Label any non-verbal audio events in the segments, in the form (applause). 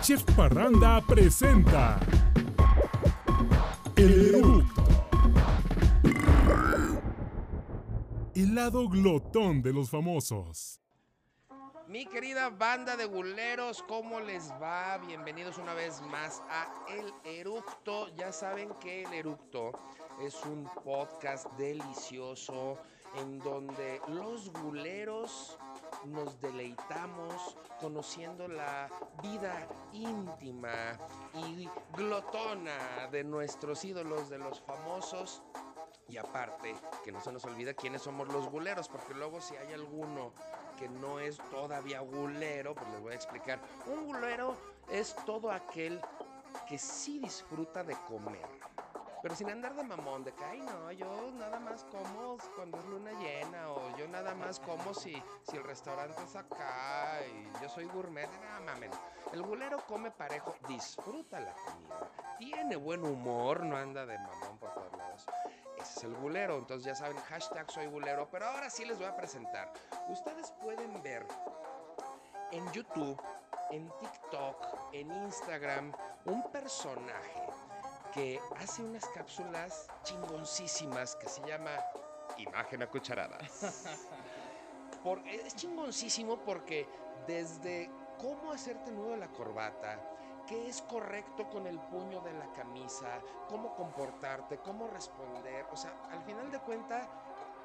Chef Parranda presenta El Eructo. El lado glotón de los famosos. Mi querida banda de buleros, ¿cómo les va? Bienvenidos una vez más a El Eructo. Ya saben que El Eructo es un podcast delicioso en donde los buleros nos deleitamos conociendo la vida íntima y glotona de nuestros ídolos, de los famosos. Y aparte, que no se nos olvida quiénes somos los buleros, porque luego si hay alguno que no es todavía bulero, pues les voy a explicar. Un bulero es todo aquel que sí disfruta de comer. Pero sin andar de mamón, de que, ay, no, yo nada más como cuando es luna llena, o yo nada más como si, si el restaurante es acá, y yo soy gourmet, nada mames. El bulero come parejo, disfruta la comida, tiene buen humor, no anda de mamón por todos lados. Ese es el bulero, entonces ya saben, hashtag soy bulero, pero ahora sí les voy a presentar. Ustedes pueden ver en YouTube, en TikTok, en Instagram, un personaje que hace unas cápsulas chingoncísimas que se llama Imagen a Cucharadas. (laughs) Por- es chingoncísimo porque desde cómo hacerte nudo la corbata, qué es correcto con el puño de la camisa, cómo comportarte, cómo responder, o sea, al final de cuentas,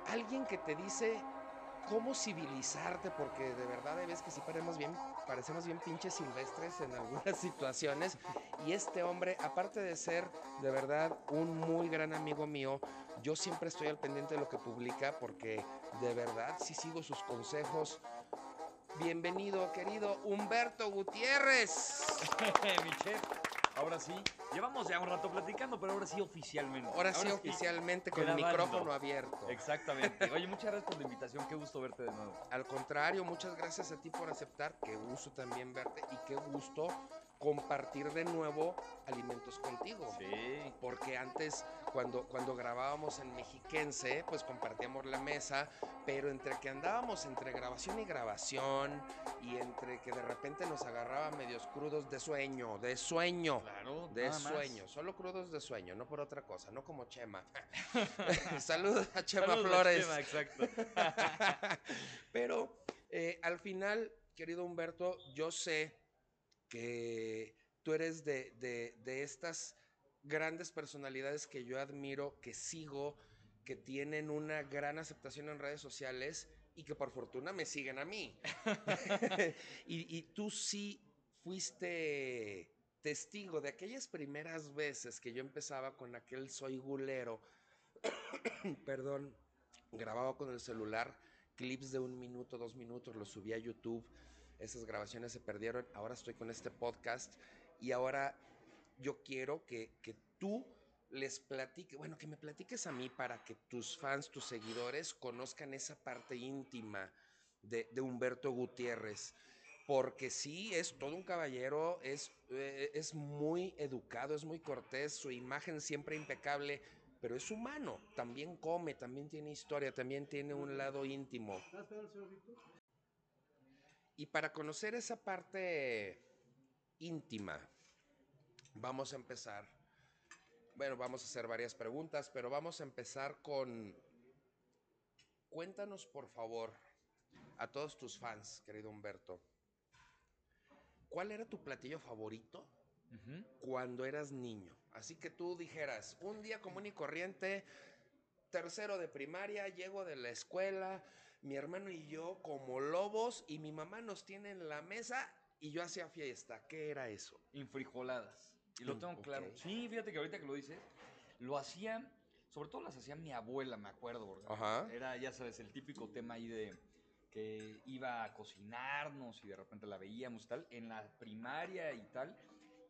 alguien que te dice cómo civilizarte, porque de verdad hay veces que sí parecemos bien, parecemos bien pinches silvestres en algunas (laughs) situaciones. Y este hombre, aparte de ser de verdad un muy gran amigo mío, yo siempre estoy al pendiente de lo que publica porque de verdad sí sigo sus consejos. Bienvenido, querido Humberto Gutiérrez. (laughs) Mi chef, ahora sí. Llevamos ya un rato platicando, pero ahora sí oficialmente. Ahora sí, oficialmente con el micrófono abierto. Exactamente. (laughs) Oye, muchas gracias por la invitación. Qué gusto verte de nuevo. Al contrario, muchas gracias a ti por aceptar. Qué gusto también verte y qué gusto compartir de nuevo alimentos contigo. Sí. Porque antes, cuando, cuando grabábamos en Mexiquense, pues compartíamos la mesa, pero entre que andábamos entre grabación y grabación, y entre que de repente nos agarraba medios crudos de sueño, de sueño. Claro, De nada más. sueño, solo crudos de sueño, no por otra cosa, no como Chema. (laughs) Saludos a Chema Saludos a Flores. Chema, exacto. (laughs) Pero eh, al final, querido Humberto, yo sé que tú eres de, de- de estas grandes personalidades que yo admiro, que sigo, que tienen una gran aceptación en redes sociales y que por fortuna me siguen a mí. (laughs) (laughs) y, y tú sí fuiste testigo de aquellas primeras veces que yo empezaba con aquel soy gulero, (coughs) perdón, grababa con el celular clips de un minuto, dos minutos, los subí a YouTube. Esas grabaciones se perdieron. Ahora estoy con este podcast y ahora yo quiero que, que tú les platiques, bueno, que me platiques a mí para que tus fans, tus seguidores conozcan esa parte íntima de, de Humberto Gutiérrez. Porque sí, es todo un caballero, es, eh, es muy educado, es muy cortés, su imagen siempre impecable, pero es humano, también come, también tiene historia, también tiene un lado íntimo. Y para conocer esa parte íntima, vamos a empezar. Bueno, vamos a hacer varias preguntas, pero vamos a empezar con... Cuéntanos, por favor, a todos tus fans, querido Humberto, ¿cuál era tu platillo favorito cuando eras niño? Así que tú dijeras, un día común y corriente, tercero de primaria, llego de la escuela, mi hermano y yo como lobos y mi mamá nos tiene en la mesa y yo hacía fiesta. ¿Qué era eso? Infrijoladas. Lo tengo claro. Sí, fíjate que ahorita que lo dices, lo hacía, sobre todo las hacía mi abuela, me acuerdo. porque Ajá. Era, ya sabes, el típico tema ahí de que iba a cocinarnos y de repente la veíamos y tal, en la primaria y tal.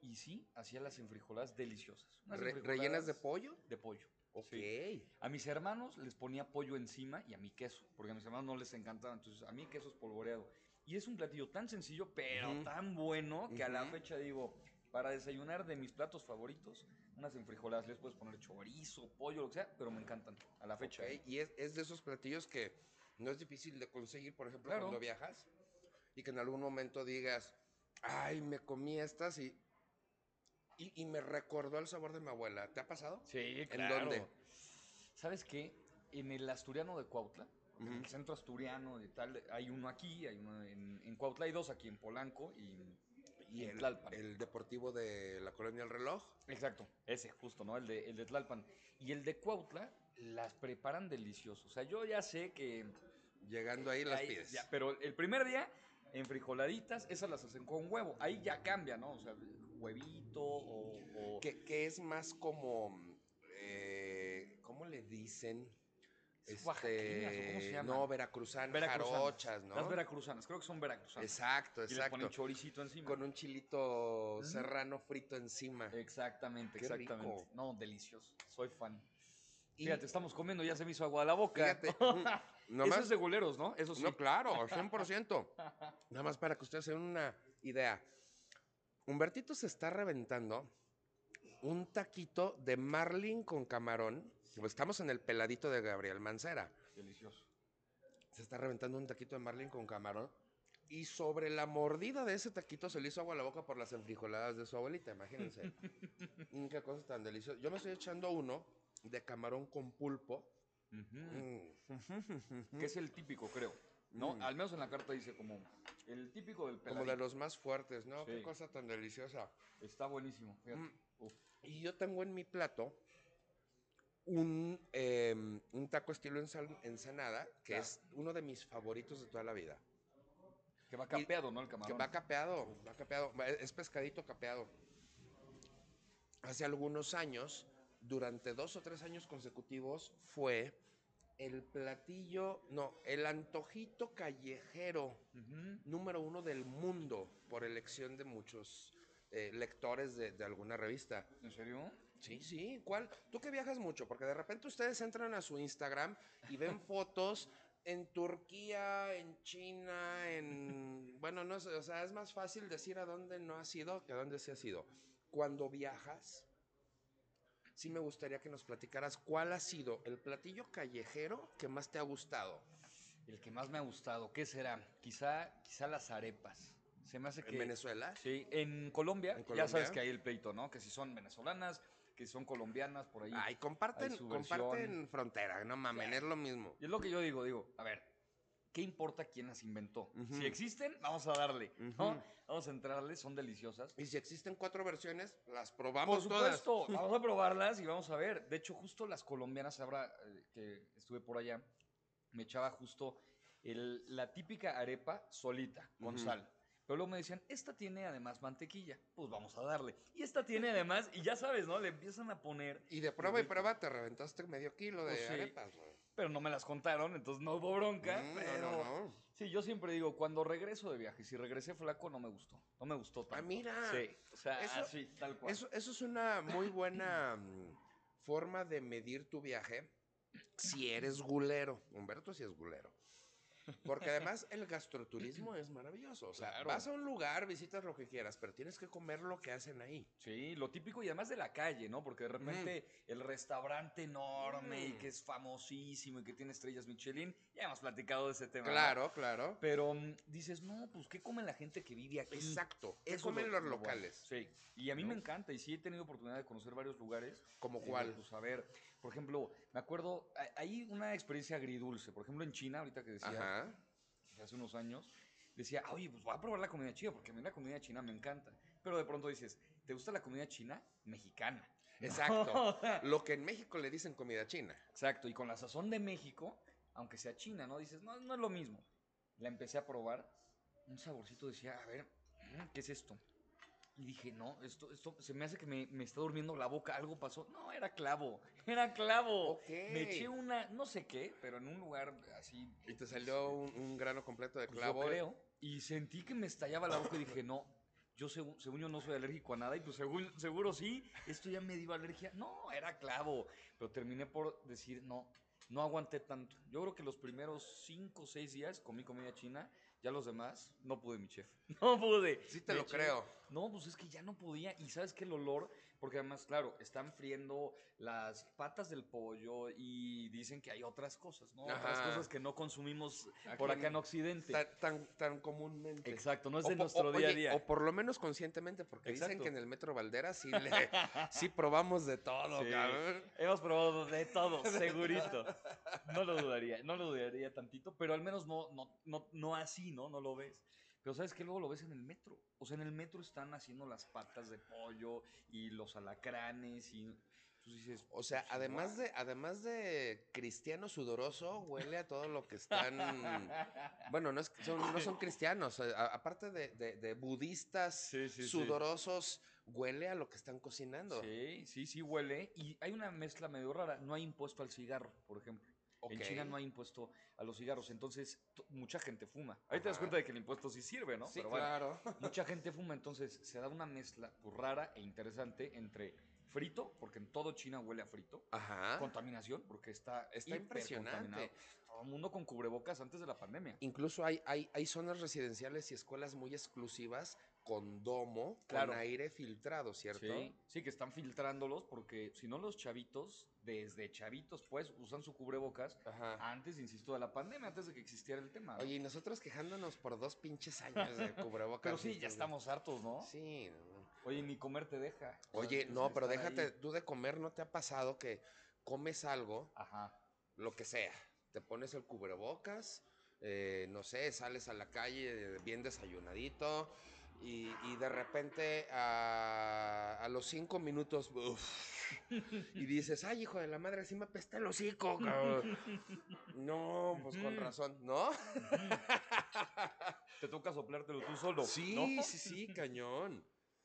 Y sí, hacía las enfrijoladas deliciosas. Unas Re- enfrijoladas ¿Rellenas de pollo? De pollo. Ok. Sí. A mis hermanos les ponía pollo encima y a mi queso, porque a mis hermanos no les encantaba, entonces a mí queso espolvoreado. Y es un platillo tan sencillo, pero tan bueno, que a la fecha digo, para desayunar de mis platos favoritos, unas enfrijoladas, les puedes poner chorizo, pollo, lo que sea, pero me encantan, a la fecha. ¿eh? Ok, Y es, es de esos platillos que no es difícil de conseguir, por ejemplo, Claro. cuando viajas y que en algún momento digas, Ay, me comí estas y, y, y me recordó el sabor de mi abuela. ¿Te ha pasado? Sí, claro. dónde? ¿Sabes qué? En el asturiano de Cuautla, en el centro asturiano y tal, hay uno aquí, hay uno en, en Cuautla, hay dos aquí en Polanco y, y el, Tlalpan. el deportivo de la colonia El Reloj. Exacto, ese justo, ¿no? El de, el de Tlalpan. Y el de Cuautla las preparan delicioso. O sea, yo ya sé que... Llegando ahí las ahí- pides. ya, pero el primer día, en frijoladitas, esas las hacen con huevo. Ahí ya cambia, ¿no? O sea, huevito o... o- Que, que es más como. eh, ¿Cómo le dicen? Este, ¿Oaxaqueñas o cómo se llaman? No, veracruzanas, Veracruzanas. jarochas, ¿no? Las veracruzanas, creo que son veracruzanas. Exacto, Y les ponen exacto. choricito encima. Con un chilito serrano frito encima. Exactamente, Qué exactamente. rico. No, delicioso. Soy fan. Y- Fíjate, estamos comiendo, ya se me hizo agua a la boca. Fíjate, (laughs) mm, Eso nomás, es de guleros, ¿no? Eso sí. no, claro, 100%. Nada más para que ustedes se den una idea. Humbertito se está reventando un taquito de marlin con camarón. Estamos en el peladito de Gabriel Mancera. Delicioso. Se está reventando un taquito de marlin con camarón. Y sobre la mordida de ese taquito se le hizo agua a la boca por las enfrijoladas de su abuelita, imagínense. (laughs) Mm, Qué cosa tan deliciosa. Yo me estoy echando uno de camarón con pulpo. Mm. (laughs) Que es el típico, creo. ¿no? Mm. Al menos en la carta dice como el típico del Como de peladito. los más fuertes, ¿no? Qué cosa tan deliciosa. Está buenísimo, fíjate. Mm. Y yo tengo en mi plato un, em, un taco estilo ensal- ensanada, que Claro. es uno de mis favoritos de toda la vida. Que va capeado, ¿no? El camarón. Que va capeado, va capeado, es pescadito capeado. Hace algunos años, durante dos o tres años consecutivos, fue el platillo, no, el antojito callejero número uno del mundo por elección de muchos eh, lectores de, de alguna revista. ¿En serio? Sí, sí, ¿cuál? Tú que viajas mucho, porque de repente ustedes entran a su Instagram y ven (laughs) fotos en Turquía, en China, en... Bueno, no sé, o sea, es más fácil decir a dónde no has ido que a dónde sí has ido. Cuando viajas, sí me gustaría que nos platicaras cuál ha sido el platillo callejero que más te ha gustado. El que más me ha gustado, ¿qué será? Quizá, quizá las arepas. Se me hace que... ¿En Venezuela? Sí, en Colombia, ¿En ya sabes que hay el pleito, ¿no? Que si son venezolanas, que son colombianas, por ahí. Ay, comparten, comparten frontera, no mamen, Sí. es lo mismo. Y es lo que yo digo, digo, a ver, ¿qué importa quién las inventó? Si existen, vamos a darle, ¿no? Vamos a entrarle, son deliciosas. Y si existen cuatro versiones, las Por probamos todas. supuesto, (laughs) vamos a probarlas y vamos a ver. De hecho, justo las colombianas, ahora eh, que estuve por allá, me echaba justo el- la típica arepa solita, con sal. Pero luego me decían, esta tiene además mantequilla, pues vamos a darle. Y esta tiene además, y ya sabes, ¿no? Le empiezan a poner, Y de prueba y prueba te reventaste medio kilo de Pues sí. arepas, güey. pero no me las contaron, entonces no hubo bronca. Mm, pero no, no, no. sí, yo siempre digo, cuando regreso de viaje, si regresé flaco, no me gustó. No me gustó tanto. Ah, mira. Sí, o sea, Eso- así, tal cual. Eso, eso es una muy buena mm, forma de medir tu viaje si eres gulero. Humberto sí es gulero. Porque además el gastroturismo es maravilloso. O sea, Claro. vas a un lugar, visitas lo que quieras, pero tienes que comer lo que hacen ahí. Sí, lo típico y además de la calle, ¿no? Porque de repente el restaurante enorme y Mm. que es famosísimo y que tiene estrellas Michelin, ya hemos platicado de ese tema. ¿no? Claro, claro. Pero mm, dices, no, pues ¿qué come la gente que vive aquí? Exacto. ¿Qué Eso es comen lo- los lo bueno. locales? Sí, y a mí ¿No? me encanta y sí he tenido oportunidad de conocer varios lugares. ¿Como cuál? Pues a ver, por ejemplo, me acuerdo, hay- una experiencia agridulce. Por ejemplo, en China, ahorita que decía, hace unos años, decía, oye, pues voy a probar la comida china, porque a mí la comida china me encanta. Pero de pronto dices, ¿te gusta la comida china? Mexicana. Exacto. (laughs) Lo que en México le dicen comida china. Exacto, y con la sazón de México, aunque sea china, ¿no? Dices, no, no es lo mismo. La empecé a probar, un saborcito decía, a ver, ¿qué es esto? Y dije, no, esto, esto se me hace que me, me está durmiendo la boca, algo pasó. No, era clavo, (laughs) era clavo. Me eché una, no sé qué, pero en un lugar así, Y te salió un, un grano completo de pues, clavo. yo creo, y sentí que me estallaba la boca y dije, no, yo según, según yo no soy alérgico a nada, y pues según, seguro sí, esto ya me dio alergia. No, era clavo, pero terminé por decir, no, no aguanté tanto. Yo creo que los primeros cinco o seis días comí comida china, ya los demás no pude, mi chef. (laughs) No pude. Sí te Me lo eché- creo. No, pues es que ya no podía. Y sabes que el olor, porque además, claro, están friendo las patas del pollo y dicen que hay otras cosas, ¿no? Otras cosas que no consumimos Aquí por acá en en- Occidente. Tan, tan, tan comúnmente. Exacto, no es de nuestro o- día a día. O por lo menos conscientemente, porque dicen que en el Metro Valdera sí, le, (laughs) sí probamos de todo, Sí. cabrón. Hemos probado de todo, (laughs) segurito. No lo dudaría, no lo dudaría tantito, pero al menos no, no, no, no así, ¿no? No lo ves. Pero sabes que luego lo ves en el metro. O sea, en el metro están haciendo las patas de pollo y los alacranes y dices, O sea, pues, además de, además de cristiano sudoroso, huele a todo lo que están. Bueno, no, es, son, no son cristianos. a- aparte de, de- de budistas Sí, sí, sí. sudorosos, huele a lo que están cocinando. Sí, sí, sí huele. Y hay una mezcla medio rara. No hay impuesto al cigarro, por ejemplo. En Ok. China no hay impuesto a los cigarros, entonces mucha gente fuma. Ahí te das cuenta de que el impuesto sí sirve, ¿no? Sí, Pero bueno, claro. (laughs) (laughs) mucha gente fuma, entonces se da una mezcla pues, rara e interesante entre frito, porque en todo China huele a frito, Ajá. contaminación, porque está, Está impresionante. Todo el mundo con cubrebocas antes de la pandemia. Incluso hay, hay, hay zonas residenciales y escuelas muy exclusivas con domo, Claro. con aire filtrado, ¿cierto? Sí, sí, que están filtrándolos porque si no los chavitos, desde chavitos pues, usan su cubrebocas Ajá. antes, insisto, de la pandemia, antes de que existiera el tema. ¿no? Oye, y nosotros quejándonos por dos pinches años de (laughs) cubrebocas. Pero sí, ya estamos hartos, ¿no? Sí. Oye, ni comer te deja. O sea, Oye, no, pero déjate, ahí- tú de comer, ¿no te ha pasado que comes algo, Ajá. lo que sea, te pones el cubrebocas, eh, no sé, sales a la calle bien desayunadito y, y de repente a, a los cinco minutos, uf, y dices, ay, hijo de la madre, sí me apesta el hocico, cabrón". No, pues con razón, ¿no? Te toca soplártelo tú solo. Sí, ¿no? sí, sí, cañón.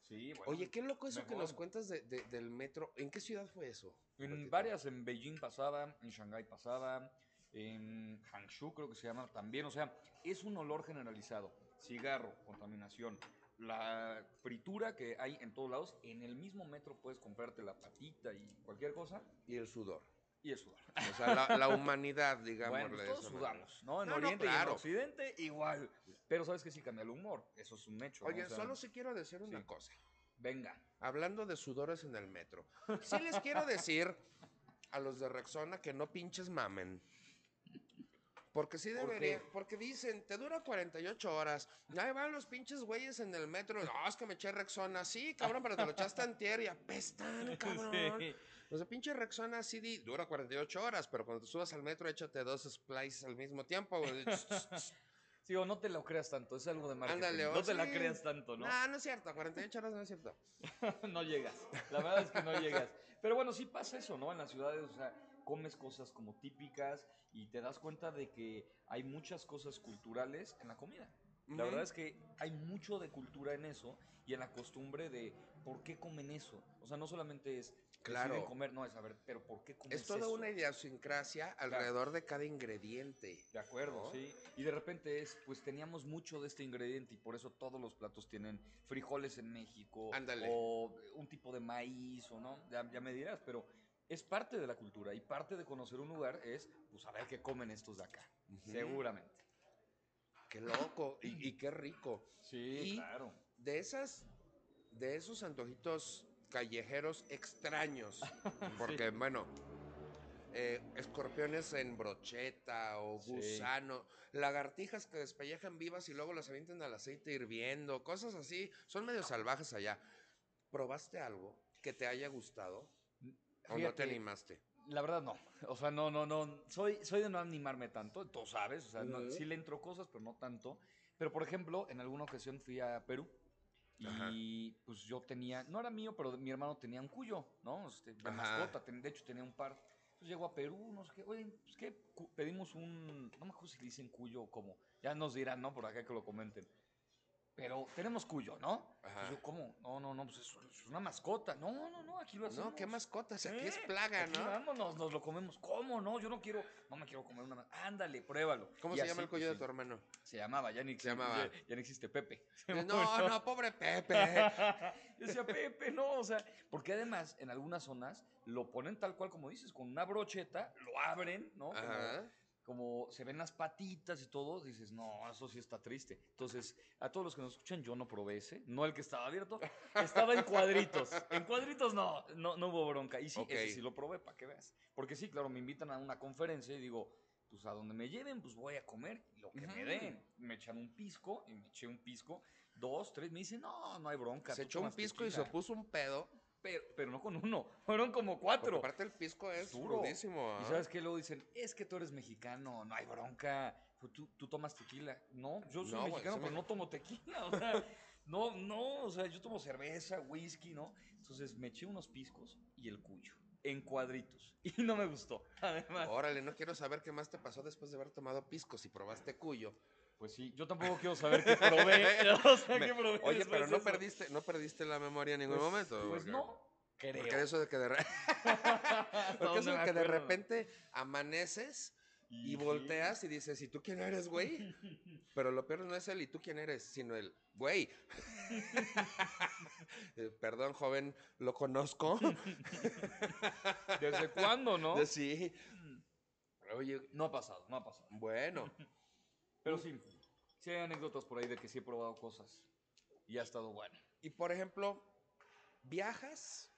Sí, bueno. Oye, qué loco eso que nos cuentas de- de- del metro. ¿En qué ciudad fue eso? En varias, en Beijing pasaba, en Shanghái pasaba, en Hangzhou creo que se llama también. O sea, es un olor generalizado. Cigarro, contaminación. La fritura que hay en todos lados. En el mismo metro puedes comprarte la patita y cualquier cosa. Y el sudor. Y el sudor. O sea, la, la (laughs) humanidad, digamos. Bueno, todos sudamos, ¿no? En No, no, Oriente y en. Occidente igual. Pero sabes que sí cambia el humor. Eso es un hecho. ¿no? Oye, O sea, solo sí quiero decir una sí. cosa. Venga. Hablando de sudores en el metro. Sí les quiero decir a los de Rexona que no pinches mamen. Porque sí ¿Por debería, qué? porque dicen, te dura 48 horas. Ahí van los pinches güeyes en el metro. No, es que me eché Rexona. Sí, cabrón, pero te lo echaste antier y apestan, (laughs) cabrón. Sí. O sea, pinche Rexona sí dura 48 horas, pero cuando te subas al metro, échate dos splices al mismo tiempo. güey. (laughs) Sí, o no te lo creas tanto, es algo de marketing. Ándale, no te la creas tanto, ¿no? No, no es cierto, 48 horas no es cierto. (laughs) no llegas. La verdad es que no llegas. Pero bueno, sí pasa eso, ¿no? En las ciudades, o sea, comes cosas como típicas y te das cuenta de que hay muchas cosas culturales en la comida. La verdad es que hay mucho de cultura en eso y en la costumbre de por qué comen eso. O sea, no solamente es Claro. deciden comer, no es saber, pero por qué comes Es toda eso? una idiosincrasia alrededor de cada ingrediente. De acuerdo, ¿no? sí. Y de repente es, pues teníamos mucho de este ingrediente y por eso todos los platos tienen frijoles en México. Ándale. O un tipo de maíz, o no, ya, ya me dirás, pero es parte de la cultura y parte de conocer un lugar es, pues, saber qué comen estos de acá. Seguramente. Qué loco y, y qué rico. Sí, Y- claro. De esas, de esos antojitos callejeros extraños, (laughs) porque bueno, eh, escorpiones en brocheta o Sí. gusano, lagartijas que despellejan vivas y luego las avientan al aceite hirviendo, cosas así, son medio salvajes allá. ¿Probaste algo que te haya gustado o no te animaste? La verdad no. O sea, no, no, no. Soy, soy de no animarme tanto, tú sabes. O sea, no- Ujú. sí le entro cosas, pero no tanto. Pero, por ejemplo, en alguna ocasión fui a Perú y pues yo tenía, no era mío, pero mi hermano tenía un cuyo, ¿no? Este, de Ajá. mascota, ten- de hecho tenía un par. Entonces llego a Perú, no sé qué, oye, pues qué, pedimos un, no me acuerdo si dicen cuyo o cómo, ya nos dirán, ¿no? Por acá que lo comenten. Pero tenemos cuyo, ¿no? Ajá. Entonces yo, ¿cómo? No, no, no, pues es, es una mascota. No, no, no, aquí lo hacemos. No, qué mascotas, aquí es plaga, aquí ¿no? Vámonos, nos lo comemos. ¿Cómo no? Yo no quiero, no me quiero comer una más. Ándale, pruébalo. ¿Cómo Y se así, llama el pues, cuello de tu hermano? Se llamaba, ya ni existe, llamaba. Ya, ya no existe Pepe. (laughs) No, no, pobre Pepe. Yo (laughs) decía, Pepe, no, o sea, porque además en algunas zonas lo ponen tal cual como dices, con una brocheta, lo abren, ¿no? Ajá. como se ven las patitas y todo, dices, no, eso sí está triste. Entonces, a todos los que nos escuchan, yo no probé ese, no el que estaba abierto, estaba en cuadritos. En cuadritos no, no, no hubo bronca. Y sí, Ok. ese sí lo probé, para que veas. Porque sí, claro, me invitan a una conferencia y digo, pues a donde me lleven, pues voy a comer lo que me Ujú. den. Me echan un pisco y me eché un pisco, dos, tres, me dicen, no, no hay bronca. Se echó un pisco y se tequila". puso un pedo. Pero, pero no con uno, fueron como cuatro. aparte el pisco es Duro. durísimo. Y ¿ah? sabes qué luego dicen, es que tú eres mexicano, no hay bronca, tú, tú tomas tequila. No, yo soy No, mexicano, pero no tomo tequila. (laughs) O sea, no, no, o sea, yo tomo cerveza, whisky, ¿no? Entonces me eché unos piscos y el cuyo, en cuadritos. (laughs) Y no me gustó, además. Órale, no quiero saber qué más te pasó después de haber tomado pisco si probaste cuyo. Pues sí, yo tampoco quiero saber qué probé. (laughs) (laughs) o sea, qué probé Oye, pero de no eso. perdiste, no perdiste la memoria en ningún Pues- momento. Pues porque- no, creo. Porque eso de que de, re- (laughs) porque eso de que de repente amaneces y sí. volteas y dices, ¿y tú quién eres, güey? Pero lo peor no es el ¿y tú quién eres? Sino el güey. Eh, Perdón, joven, lo conozco. ¿Desde cuándo, no? Sí. Oye, No ha pasado, no ha pasado. bueno. Pero sí, sí hay anécdotas por ahí de que sí he probado cosas y ha estado bueno. Y por ejemplo, viajas.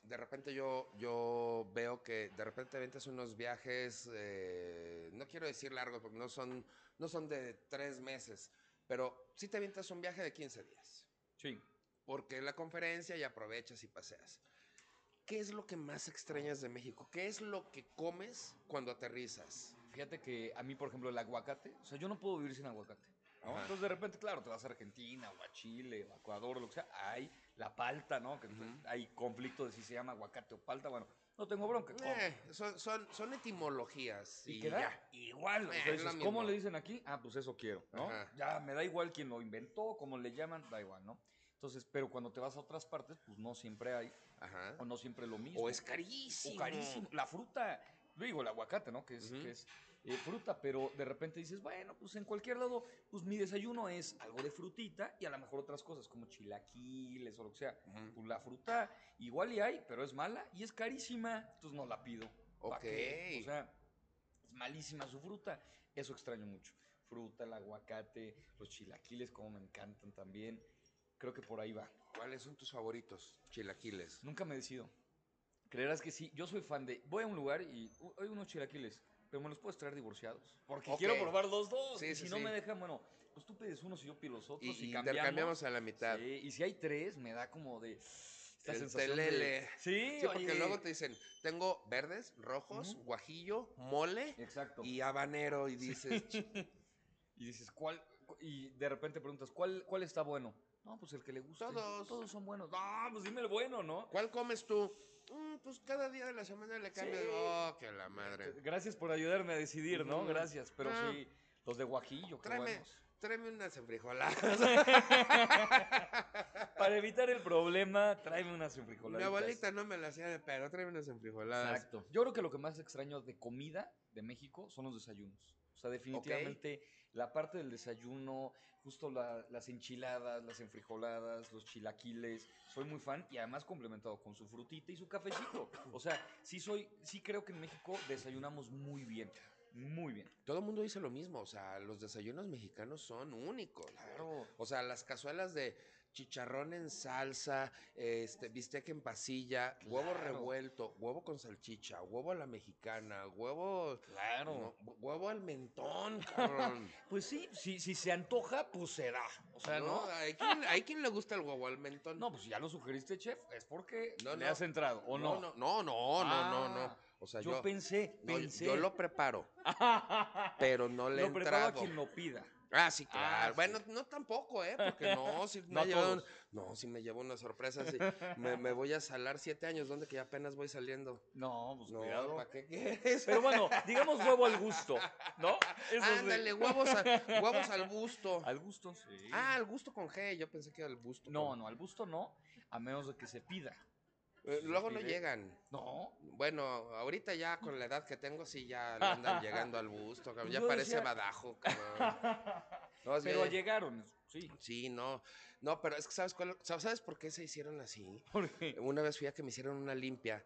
De repente yo, yo veo que de repente ventas unos viajes, eh, no quiero decir largos porque no son, no son de tres meses, pero sí te avientas un viaje de 15 días. Sí. Porque la conferencia y aprovechas y paseas. ¿Qué es lo que más extrañas de México? ¿Qué es lo que comes cuando aterrizas? Fíjate que a mí, por ejemplo, el aguacate, o sea, yo no puedo vivir sin aguacate. Entonces, de repente, claro, te vas a Argentina o a Chile o a Ecuador o lo que sea, hay la palta, ¿no? Que hay conflicto de si se llama aguacate o palta. Bueno, no tengo bronca. Eh, son, son, son etimologías. Y Y, queda ya. igual. O Eh, sea, lo dices, ¿cómo le dicen aquí? Ah, pues eso quiero, ¿no? Ajá. Ya me da igual quién lo inventó, cómo le llaman, da igual, ¿no? Entonces, pero cuando te vas a otras partes, pues no siempre hay, Ajá. o no siempre lo mismo. O es carísimo. O carísimo. La fruta, digo, el aguacate, ¿no? Que es, Ujú. que es eh, fruta, pero de repente dices, bueno, pues en cualquier lado, pues mi desayuno es algo de frutita y a lo mejor otras cosas como chilaquiles o lo que sea. Pues la fruta igual y hay, pero es mala y es carísima, entonces no la pido. Ok. O sea, es malísima su fruta. Eso extraño mucho. Fruta, el aguacate, los chilaquiles, como me encantan también. Creo que por ahí va. ¿Cuáles son tus favoritos? Chilaquiles. Nunca me decido. Creerás que sí. Yo soy fan de. Voy a un lugar y "Uh, hay unos chilaquiles, pero me los puedes traer divorciados. Porque Ok. quiero probar los dos. Sí, y sí, si no sí. me dejan, bueno, pues tú pides unos y yo pido los otros. Y, Y, y cambiamos. intercambiamos a la mitad. Sí, y si hay tres, me da como de. Esta El sensación de- telele. Sí, Sí, porque oye. luego te dicen, tengo verdes, rojos, guajillo, mole Exacto. y habanero. Y dices, (laughs) "Ch- Y dices, ¿cuál? cu- Y de repente preguntas, ¿cuál, cuál está bueno? No, pues el que le gusta. Todos. Todos son buenos. No, pues dime el bueno, ¿no? ¿cuál comes tú? "Mm, pues cada día de la semana le cambias. Sí. Oh, que la madre. Gracias por ayudarme a decidir, ¿no? Gracias. Pero Ah. sí, los de guajillo, qué Tráeme, buenos. tráeme unas enfrijoladas. (laughs) Para evitar el problema, tráeme unas Mi enfrijoladitas. abuelita no me la hacía de pedo, tráeme unas enfrijoladas. Exacto. Yo creo que lo que más extraño de comida de México son los desayunos. O sea, definitivamente la parte del desayuno, justo la- las enchiladas, las enfrijoladas, los chilaquiles, soy muy fan y además complementado con su frutita y su cafecito. O sea, sí soy, sí creo que en México desayunamos muy bien, muy bien. Todo el mundo dice lo mismo, o sea, los desayunos mexicanos son únicos. Claro. O sea, las cazuelas de chicharrón en salsa, este, bistec en pasilla, huevo revuelto, huevo con salchicha, huevo a la mexicana, huevo, Claro. no, hu- huevo al mentón, (laughs) cabrón. Pues sí, si, si se antoja, pues se da. O sea, ¿no? ¿Hay quien, hay quien le gusta el huevo al mentón? No, pues ya lo sugeriste, chef, es porque No, le no. has entrado, ¿o no? no, no, no, no, no, no. O sea, yo, yo, pensé, no, pensé. yo lo preparo, (laughs) pero no le he lo preparo a quien lo pida. Ah, sí, claro. Ah, bueno, sí. no tampoco, ¿eh? Porque no, (laughs) si me No llevan, todos. no, si me llevo una sorpresa, sí. Me, me voy a salar siete años, donde que ya apenas voy saliendo. No, pues No, cuidado. ¿para qué quieres? Pero bueno, digamos huevo al gusto, ¿no? Eso sí. Ándale, huevos, a- huevos al busto. Al gusto, sí. Ah, al gusto con G, yo pensé que era al busto. no, con- no, al gusto no, a menos de que se pida. Eh, luego no llegan. No, Bueno, ahorita ya con la edad que tengo, sí ya le andan (laughs) llegando al busto, cabrón. Pues Ya parece decía- badajo, (laughs) cabrón. No, es pero bien- llegaron, sí. Sí, no. No, pero es que ¿sabes cuál? ¿Sabes por qué se hicieron así? Una vez fui a que me hicieron una limpia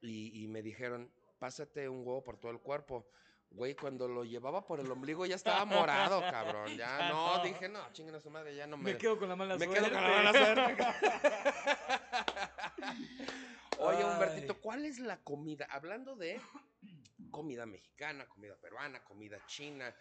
y, y me dijeron, pásate un huevo por todo el cuerpo. Güey, cuando lo llevaba por el ombligo ya estaba morado, cabrón. (laughs) Ya no, dije, no, chinguen a su madre, ya no me. Me quedo con la mala me suerte. quedo con la mala suerte. Oye. Humbertito, ¿cuál es la comida? Hablando de comida mexicana, comida peruana, comida china,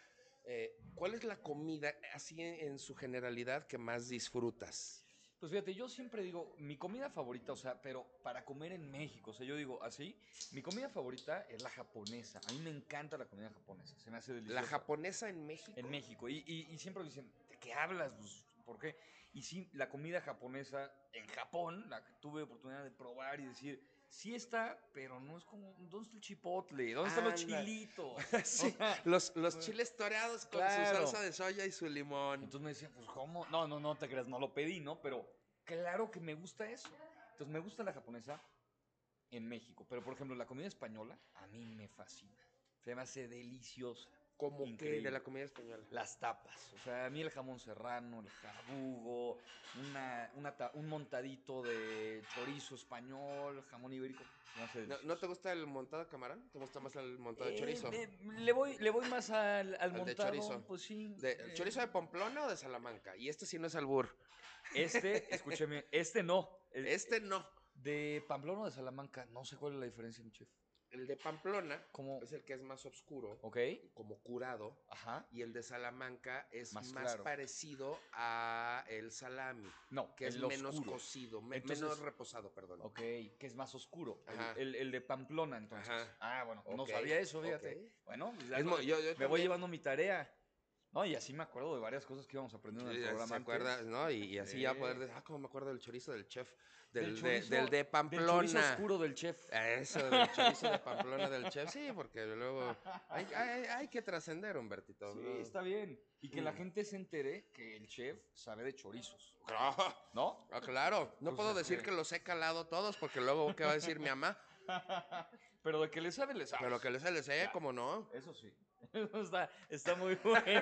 eh, ¿cuál es la comida así en, en su generalidad que más disfrutas? Pues fíjate, yo siempre digo, mi comida favorita, o sea, pero para comer en México, o sea, yo digo así, mi comida favorita es la japonesa. A mí me encanta la comida japonesa, se me hace deliciosa. La japonesa en México. En México. Y, y- y siempre dicen, ¿de qué hablas? Pues, ¿Por qué? Y sí, la comida japonesa en Japón, la que tuve oportunidad de probar y decir, sí está, pero no es como, ¿dónde está el chipotle? ¿Dónde están los Anda. chilitos? (laughs) Sí, los, los chiles toreados con Claro. su salsa de soya y su limón. Entonces me decían, pues, ¿cómo? No, no, no te creas, no lo pedí, ¿no? Pero claro que me gusta eso. Entonces me gusta la japonesa en México. Pero, por ejemplo, la comida española a mí me fascina. Se me hace deliciosa. Como que de la comida española. Las tapas. O sea, a mí el jamón serrano, el jabugo, una, una ta- un montadito de chorizo español, jamón ibérico. ¿No, delicioso. no te gusta el montado camarón? ¿Te gusta más el montado de Eh, chorizo? le, voy, le voy más al, al Al de montado. chorizo. Pues sí. ¿De, eh, ¿Chorizo de Pamplona o de Salamanca? Y este sí no es albur. Este, escúcheme, este no. Este no. De Pamplona o de Salamanca, no sé cuál es la diferencia, mi chef. El de Pamplona es el que es más oscuro, como curado. ajá. Y el de Salamanca es Más más, claro. parecido a el salami, No, que es menos oscuro. cocido, me- Entonces- menos reposado, perdón. Ok, que es más oscuro. el- Ajá. El, el de Pamplona, entonces. Ajá. Ah, bueno, no Ok, sabía eso, fíjate. Bueno, pues Es no- yo- yo me voy llevando mi tarea. No, y así me acuerdo de varias cosas que íbamos aprendiendo en Sí, el ya programa. ¿Se antes. acuerda? ¿no? Y, y así ya poder decir, ah, como me acuerdo del chorizo del chef, del, Del de, del de Del Pamplona. chorizo oscuro del chef. Eso, del chorizo de Pamplona del chef, sí, porque luego hay, hay- hay que trascender, Humbertito. Sí, ¿no? está bien. Y que la Mm. gente se entere que el chef sabe de chorizos. ¿No? ah, claro, no Pues puedo decir que- que los he calado todos, porque luego, ¿qué va a decir mi mamá? (laughs) Pero de que le sabe, le sabe. Pero que les les sé, como no. Eso sí. (laughs) Está, está muy bueno.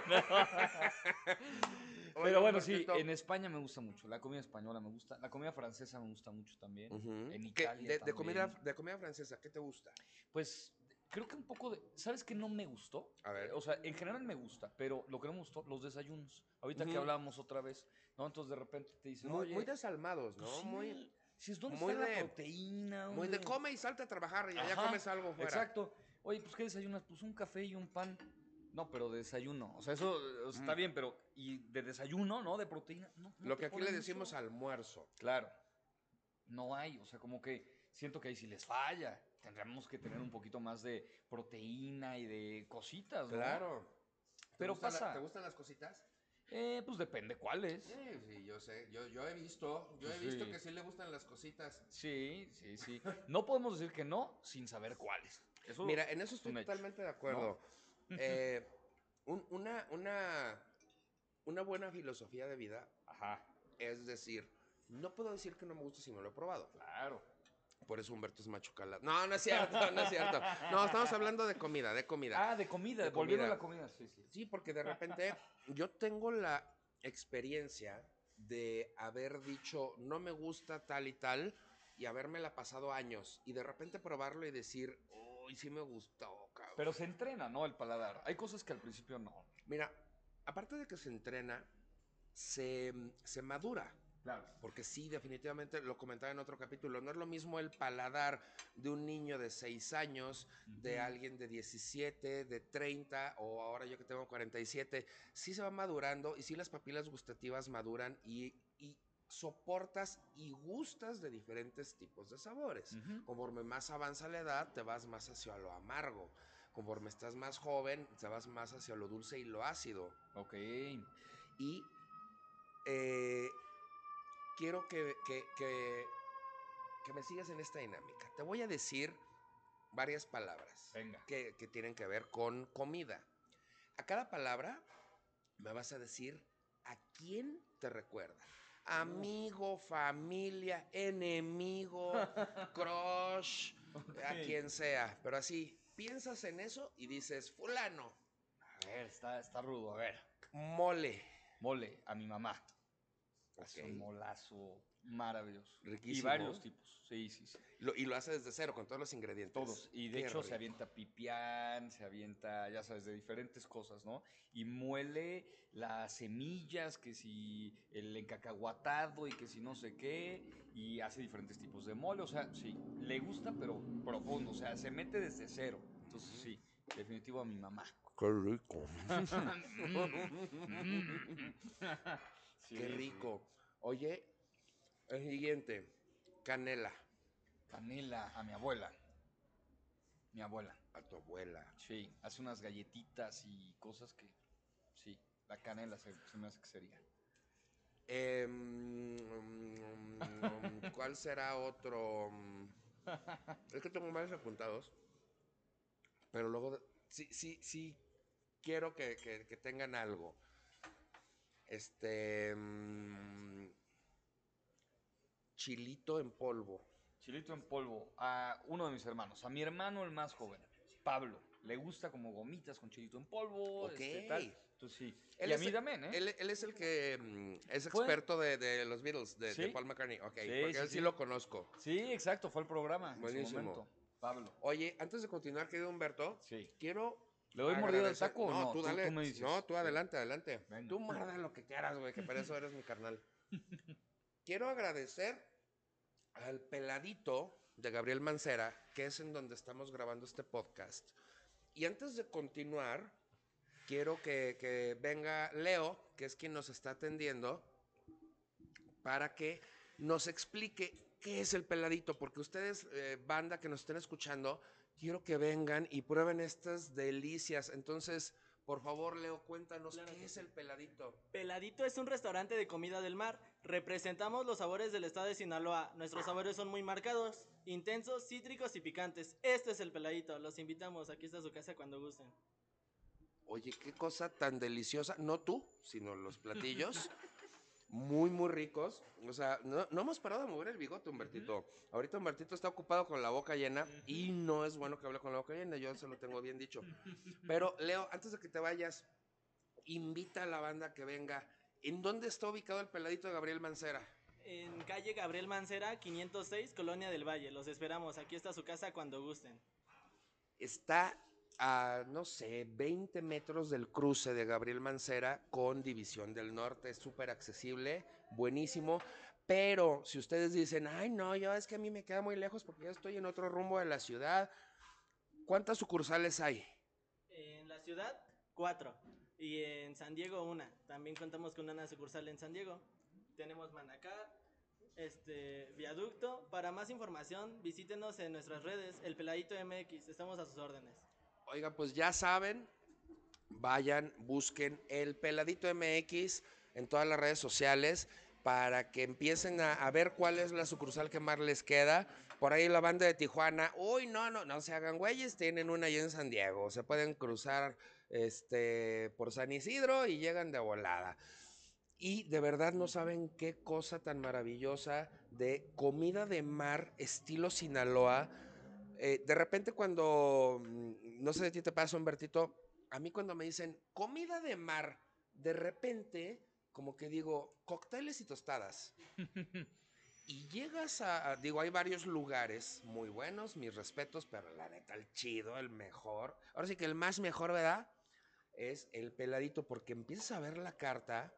Pero bueno, sí, en España me gusta mucho. La comida española me gusta. La comida francesa me gusta mucho también. en ¿Qué- Italia de, de comida, también. de comida francesa, ¿qué te gusta? Pues creo que un poco de. ¿Sabes qué no me gustó? A ver. O sea, en general me gusta, pero lo que no me gustó, los desayunos. Ahorita que hablábamos otra vez, ¿no? Entonces de repente te dicen, Muy, oye, muy desalmados, pues ¿no? sí, Muy, si es, ¿dónde muy está de- la proteína? muy de ¿Dónde-" come y salte a trabajar y Ajá, comes algo fuera. Exacto. Oye, pues ¿qué desayunas? Pues un café y un pan. No, pero de desayuno. O sea, eso eh, está Mm. bien, pero ¿y de desayuno, no? De proteína. No, no Lo que aquí le decimos eso. almuerzo. Claro. No hay, o sea, como que siento que ahí sí les falla. Tendríamos que tener un poquito más de proteína y de cositas, ¿no? Claro. ¿Te Pero la- pasa. ¿Te gustan las cositas? Eh, pues depende cuáles. Sí, sí, yo sé. Yo, yo he visto, yo he visto que sí le gustan las cositas. Sí, sí, sí. No podemos decir que no sin saber cuáles. Eso, Mira, en eso estoy totalmente de acuerdo. Eh, un- una, una, una buena filosofía de vida Ajá, es decir, no puedo decir que no me gusta si no lo he probado. claro. Por eso Humberto es macho calado. No, no es cierto, (laughs) no es cierto. No, estamos hablando de comida, de comida. Ah, de comida, De volviendo a comida. la comida, sí, sí. Sí, porque de repente yo tengo la experiencia de haber dicho no me gusta tal y tal y habérmela pasado años y de repente probarlo y decir, uy, sí me gustó, cabrón. Pero se entrena, ¿no? El paladar. Hay cosas que al principio no. Mira, aparte de que se entrena, se, se madura. Claro. Porque sí, definitivamente, lo comentaba en otro capítulo, no es lo mismo el paladar de un niño de 6 años, de alguien de 17, de 30 o ahora yo que tengo 47, sí se va madurando y sí las papilas gustativas maduran y soportas y gustas de diferentes tipos de sabores. Conforme más avanza la edad, te vas más hacia lo amargo. Conforme estás más joven, te vas más hacia lo dulce y lo ácido. Ok. Y eh, quiero que, que, que, que me sigas en esta dinámica. Te voy a decir varias palabras Venga. que, que tienen que ver con comida. A cada palabra me vas a decir a quién te recuerda. Amigo, familia, enemigo, (laughs) crush, a quien sea. Pero así, piensas en eso y dices, fulano, A ver, está, está rudo. A ver. mole. Mole, a mi mamá. Hace Ok. un molazo maravilloso. Y Riquísimo. varios tipos. Sí, sí, sí. Lo- y lo hace desde cero, con todos los ingredientes. Todos. Y de Qué hecho se avienta pipián, se avienta, ya sabes, de diferentes cosas, ¿no? Y muele las semillas, que si el encacahuatado y que si no sé qué, y hace diferentes tipos de mole. O sea, sí, le gusta, pero profundo. O sea, se mete desde cero. Entonces, sí, definitivo a mi mamá. Qué rico. (laughs) Sí, Qué sí. rico. Oye, el siguiente, canela. Canela a mi abuela. Mi abuela. A tu abuela. Sí, hace unas galletitas y cosas que, sí, la canela se, se me hace que sería. Em, mm, ¿Cuál será otro? Mm, Es que tengo varios apuntados. Pero luego, sí, sí, sí, quiero que, que- que tengan algo. Este. mm, chilito en polvo. Chilito en polvo a uno de mis hermanos, a mi hermano el más joven, Pablo. Le gusta como gomitas con chilito en polvo, Ok. este, tal. Entonces sí. Él y a es mí el- también, ¿eh? Él, él es el que mm, es Fue- experto de, de los Beatles, de, de Sí. Paul McCartney. Ok, Sí, porque sí, él sí, sí. lo conozco. Sí, exacto, fue el programa. en su Buenísimo. momento. Pablo. Oye, antes de continuar, querido Humberto, Sí. quiero. ¿Le doy mordida al agradecer- taco o No, tú Tú- dale. tú me dices. No, tú adelante, adelante. Venga. Tú muerda lo que quieras, güey, que para eso eres mi carnal. (laughs) quiero agradecer al peladito de Gabriel Mancera, que es en donde estamos grabando este podcast. Y antes de continuar, quiero que, que venga Leo, que es quien nos está atendiendo, para que nos explique qué es el peladito, porque ustedes, eh, banda que nos estén escuchando, quiero que vengan y prueben estas delicias. Entonces, por favor, Leo, cuéntanos Claro qué es sí. el peladito. Peladito es un restaurante de comida del mar. Representamos los sabores del estado de Sinaloa. Nuestros sabores son muy marcados, intensos, cítricos y picantes. Este es el peladito. Los invitamos. Aquí está su casa cuando gusten. Oye, qué cosa tan deliciosa. No tú, sino los (laughs) platillos. Muy, muy ricos. O sea, no, no hemos parado de mover el bigote, Humbertito. Ahorita Humbertito está ocupado con la boca llena y no es bueno que hable con la boca llena. Yo se lo tengo bien dicho. Pero, Leo, antes de que te vayas, invita a la banda que venga. ¿En dónde está ubicado el peladito de Gabriel Mancera? En calle Gabriel Mancera, 506, Colonia del Valle. Los esperamos. Aquí está su casa cuando gusten. Está a, no sé, 20 metros del cruce de Gabriel Mancera con División del Norte. Es súper accesible, buenísimo. Pero si ustedes dicen, ay, no, yo es que a mí me queda muy lejos porque yo estoy en otro rumbo de la ciudad. ¿Cuántas sucursales hay? En la ciudad, cuatro. Y en San Diego, una. También contamos con una sucursal en San Diego. Tenemos Manacá, este, Viaducto. Para más información, visítenos en nuestras redes, El Peladito MX. Estamos a sus órdenes. Oigan, pues ya saben, vayan, busquen el Peladito MX en todas las redes sociales para que empiecen a, a ver cuál es la sucursal que más les queda. Por ahí la banda de Tijuana, uy, no, no, no se hagan güeyes, tienen una allá en San Diego, se pueden cruzar este, por San Isidro y llegan de volada. Y de verdad no saben qué cosa tan maravillosa de comida de mar estilo Sinaloa. Eh, de repente cuando, mm, no sé si a ti te pasa, Humbertito, a mí cuando me dicen comida de mar, de repente como que digo cócteles y tostadas. (laughs) Y llegas a, a- digo, hay varios lugares muy buenos, mis respetos, pero la neta, el chido, el mejor. Ahora sí que el más mejor, ¿verdad? Es el peladito, porque empiezas a ver la carta